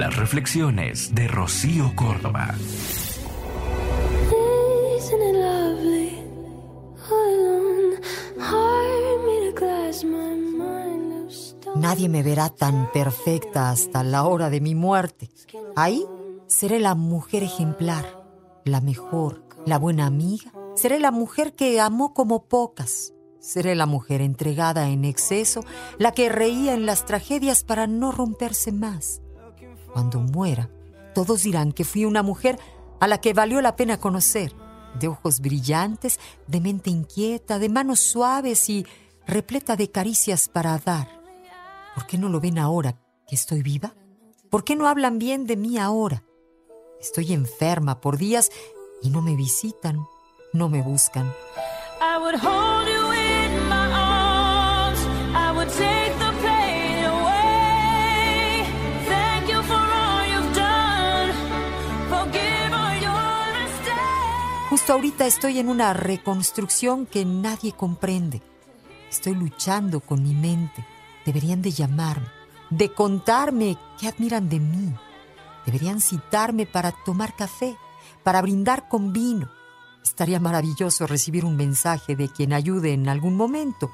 Las reflexiones de Rocío Córdoba. Nadie me verá tan perfecta hasta la hora de mi muerte. Ahí seré la mujer ejemplar, la mejor, la buena amiga. Seré la mujer que amó como pocas. Seré la mujer entregada en exceso, la que reía en las tragedias para no romperse más. Cuando muera, todos dirán que fui una mujer a la que valió la pena conocer, de ojos brillantes, de mente inquieta, de manos suaves y repleta de caricias para dar. ¿Por qué no lo ven ahora que estoy viva? ¿Por qué no hablan bien de mí ahora? Estoy enferma por días y no me visitan, no me buscan. Justo ahorita estoy en una reconstrucción que nadie comprende. Estoy luchando con mi mente. Deberían de llamarme, de contarme qué admiran de mí. Deberían citarme para tomar café, para brindar con vino. Estaría maravilloso recibir un mensaje de quien ayude en algún momento.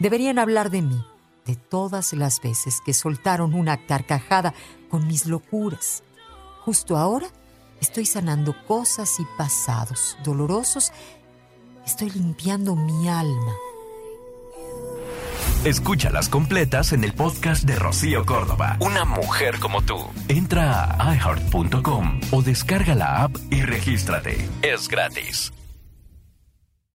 Deberían hablar de mí, de todas las veces que soltaron una carcajada con mis locuras. Justo ahora Estoy sanando cosas y pasados dolorosos. Estoy limpiando mi alma. Escúchalas completas en el podcast de Rocío Córdoba. Una mujer como tú. Entra a iheart.com o descarga la app y regístrate. Es gratis.